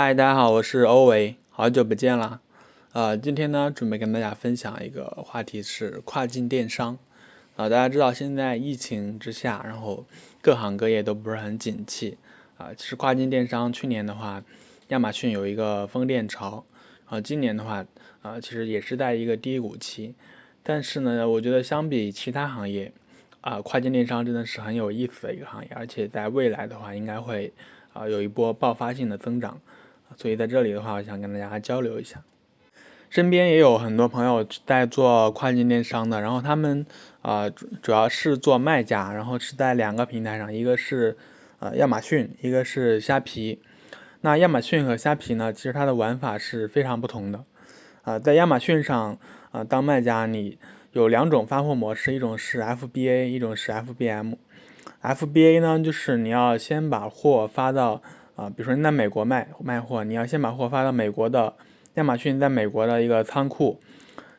嗨，大家好，我是欧维，好久不见了。呃，今天呢，准备跟大家分享一个话题是跨境电商。啊，大家知道现在疫情之下，然后各行各业都不是很景气。啊，其实跨境电商去年的话，亚马逊有一个风电潮，啊今年的话，啊，其实也是在一个低谷期。但是呢，我觉得相比其他行业，啊，跨境电商真的是很有意思的一个行业，而且在未来的话，应该会啊有一波爆发性的增长。所以在这里的话，我想跟大家交流一下。身边也有很多朋友在做跨境电商的，然后他们啊主要是做卖家，然后是在两个平台上，一个是呃亚马逊，一个是虾皮。那亚马逊和虾皮呢，其实它的玩法是非常不同的。啊，在亚马逊上啊当卖家，你有两种发货模式，一种是 FBA，一种是 FBM。FBA 呢，就是你要先把货发到。啊，比如说你在美国卖卖货，你要先把货发到美国的亚马逊在美国的一个仓库，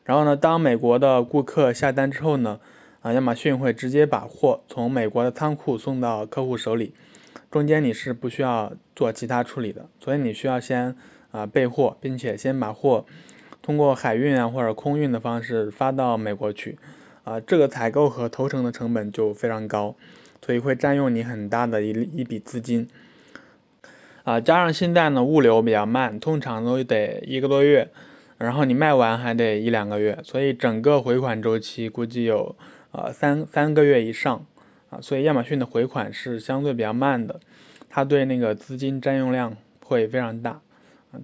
然后呢，当美国的顾客下单之后呢，啊，亚马逊会直接把货从美国的仓库送到客户手里，中间你是不需要做其他处理的，所以你需要先啊备货，并且先把货通过海运啊或者空运的方式发到美国去，啊，这个采购和投成的成本就非常高，所以会占用你很大的一一笔资金。啊，加上现在呢物流比较慢，通常都得一个多月，然后你卖完还得一两个月，所以整个回款周期估计有呃三三个月以上啊，所以亚马逊的回款是相对比较慢的，它对那个资金占用量会非常大，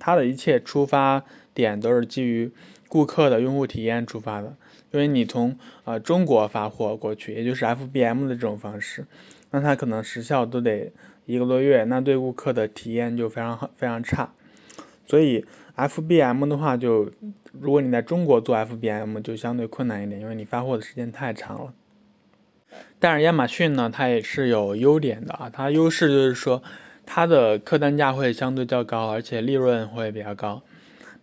它的一切出发点都是基于顾客的用户体验出发的，因为你从啊中国发货过去，也就是 FBM 的这种方式，那它可能时效都得。一个多月，那对顾客的体验就非常，非常差。所以 FBM 的话，就如果你在中国做 FBM，就相对困难一点，因为你发货的时间太长了。但是亚马逊呢，它也是有优点的啊，它优势就是说它的客单价会相对较高，而且利润会比较高。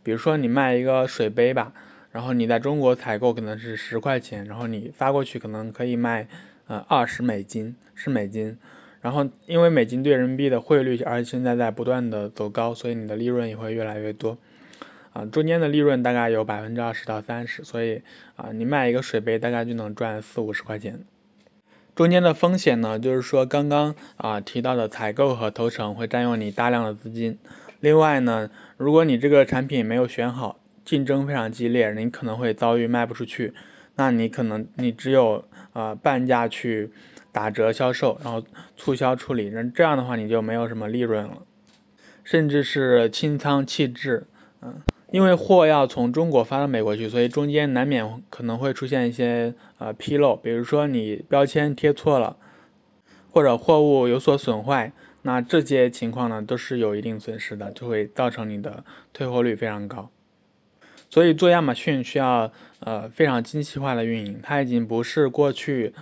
比如说你卖一个水杯吧，然后你在中国采购可能是十块钱，然后你发过去可能可以卖呃二十美金，是美金。然后，因为美金对人民币的汇率，而且现在在不断的走高，所以你的利润也会越来越多，啊，中间的利润大概有百分之二十到三十，所以啊，你卖一个水杯大概就能赚四五十块钱。中间的风险呢，就是说刚刚啊提到的采购和投成会占用你大量的资金。另外呢，如果你这个产品没有选好，竞争非常激烈，你可能会遭遇卖不出去，那你可能你只有啊半价去。打折销售，然后促销处理，那这样的话你就没有什么利润了，甚至是清仓弃置，嗯，因为货要从中国发到美国去，所以中间难免可能会出现一些呃纰漏，比如说你标签贴错了，或者货物有所损坏，那这些情况呢都是有一定损失的，就会造成你的退货率非常高。所以做亚马逊需要呃非常精细化的运营，它已经不是过去。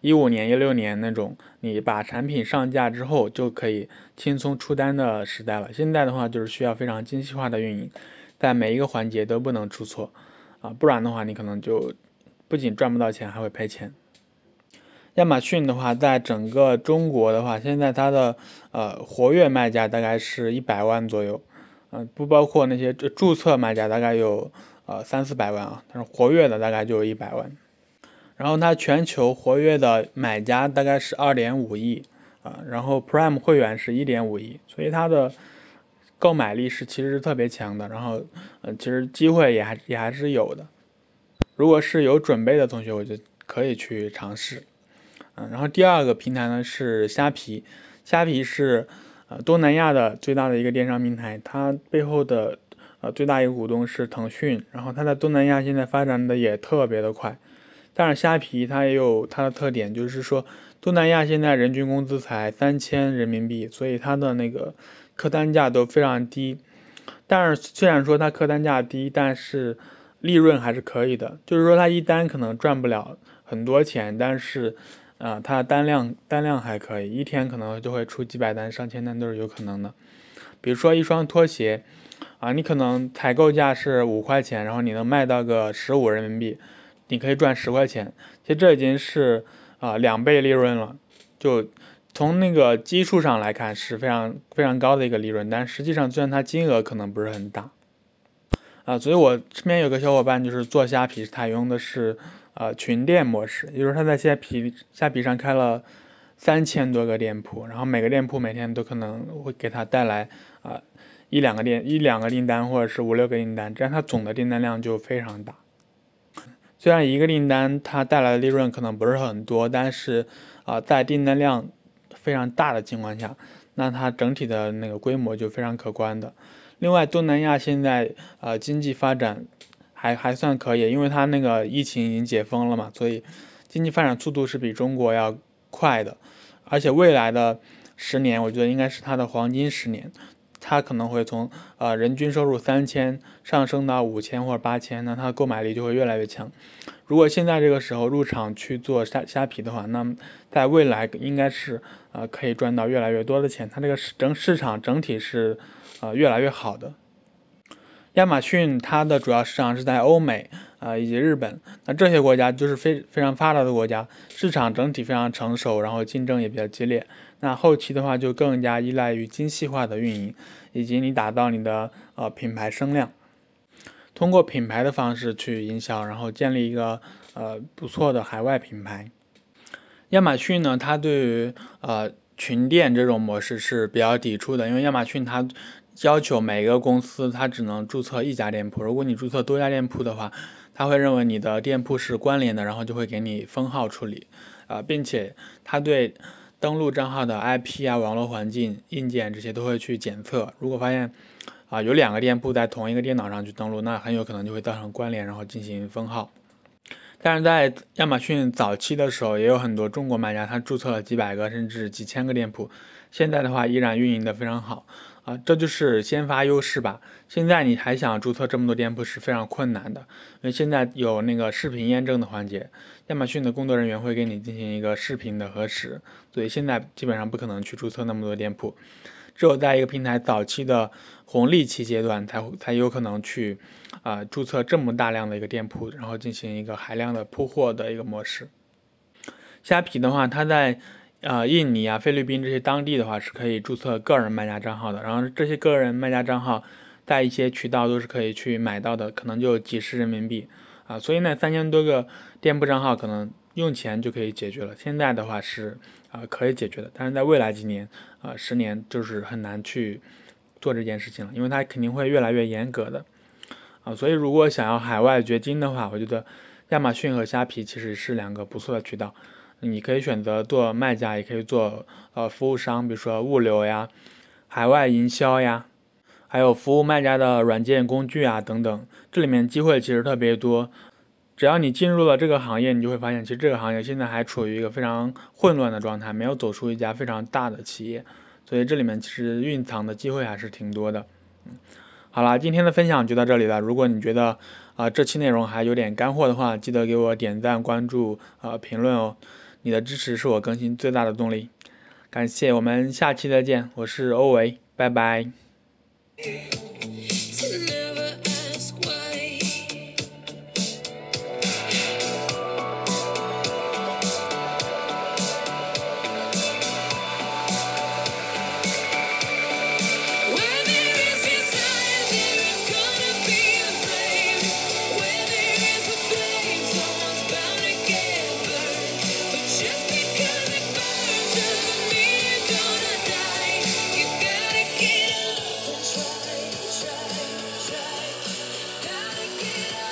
一五年、一六年那种，你把产品上架之后就可以轻松出单的时代了。现在的话，就是需要非常精细化的运营，在每一个环节都不能出错啊，不然的话，你可能就不仅赚不到钱，还会赔钱。亚马逊的话，在整个中国的话，现在它的呃活跃卖家大概是一百万左右，嗯，不包括那些注册卖家，大概有呃三四百万啊，但是活跃的大概就有一百万。然后它全球活跃的买家大概是二点五亿啊，然后 Prime 会员是一点五亿，所以它的购买力是其实是特别强的。然后，呃，其实机会也还也还是有的。如果是有准备的同学，我就可以去尝试。嗯，然后第二个平台呢是虾皮，虾皮是呃东南亚的最大的一个电商平台，它背后的呃最大一个股东是腾讯，然后它在东南亚现在发展的也特别的快。但是虾皮它也有它的特点，就是说东南亚现在人均工资才三千人民币，所以它的那个客单价都非常低。但是虽然说它客单价低，但是利润还是可以的。就是说它一单可能赚不了很多钱，但是啊，它单量单量还可以，一天可能就会出几百单、上千单都是有可能的。比如说一双拖鞋啊，你可能采购价是五块钱，然后你能卖到个十五人民币。你可以赚十块钱，其实这已经是啊两倍利润了，就从那个基数上来看是非常非常高的一个利润，但实际上虽然它金额可能不是很大，啊，所以我身边有个小伙伴就是做虾皮，他用的是呃群店模式，也就是他在虾皮虾皮上开了三千多个店铺，然后每个店铺每天都可能会给他带来啊一两个店一两个订单或者是五六个订单，这样他总的订单量就非常大。虽然一个订单它带来的利润可能不是很多，但是啊在订单量非常大的情况下，那它整体的那个规模就非常可观的。另外，东南亚现在呃经济发展还还算可以，因为它那个疫情已经解封了嘛，所以经济发展速度是比中国要快的。而且未来的十年，我觉得应该是它的黄金十年，它可能会从呃人均收入三千上升到五千或者八千，那它的购买力就会越来越强。如果现在这个时候入场去做虾虾皮的话，那么在未来应该是呃可以赚到越来越多的钱，它这个市整市场整体是。呃，越来越好的。亚马逊它的主要市场是在欧美啊以及日本，那这些国家就是非非常发达的国家，市场整体非常成熟，然后竞争也比较激烈。那后期的话就更加依赖于精细化的运营，以及你打造你的呃品牌声量，通过品牌的方式去营销，然后建立一个呃不错的海外品牌。亚马逊呢，它对于呃群店这种模式是比较抵触的，因为亚马逊它。要求每个公司它只能注册一家店铺，如果你注册多家店铺的话，他会认为你的店铺是关联的，然后就会给你封号处理，啊，并且他对登录账号的 IP 啊、网络环境、硬件这些都会去检测。如果发现啊有两个店铺在同一个电脑上去登录，那很有可能就会造成关联，然后进行封号。但是在亚马逊早期的时候，也有很多中国卖家他注册了几百个甚至几千个店铺，现在的话依然运营的非常好。啊，这就是先发优势吧。现在你还想注册这么多店铺是非常困难的，因为现在有那个视频验证的环节，亚马逊的工作人员会给你进行一个视频的核实，所以现在基本上不可能去注册那么多店铺。只有在一个平台早期的红利期阶段，才才有可能去啊注册这么大量的一个店铺，然后进行一个海量的铺货的一个模式。虾皮的话，它在。呃，印尼啊、菲律宾这些当地的话是可以注册个人卖家账号的，然后这些个人卖家账号在一些渠道都是可以去买到的，可能就几十人民币啊，所以那三千多个店铺账号可能用钱就可以解决了。现在的话是啊可以解决的，但是在未来几年啊十年就是很难去做这件事情了，因为它肯定会越来越严格的啊，所以如果想要海外掘金的话，我觉得亚马逊和虾皮其实是两个不错的渠道。你可以选择做卖家，也可以做呃服务商，比如说物流呀、海外营销呀，还有服务卖家的软件工具啊等等。这里面机会其实特别多。只要你进入了这个行业，你就会发现，其实这个行业现在还处于一个非常混乱的状态，没有走出一家非常大的企业。所以这里面其实蕴藏的机会还是挺多的。嗯，好了，今天的分享就到这里了。如果你觉得啊这期内容还有点干货的话，记得给我点赞、关注、呃评论哦。你的支持是我更新最大的动力。感谢我们下期再见。我是欧维拜拜。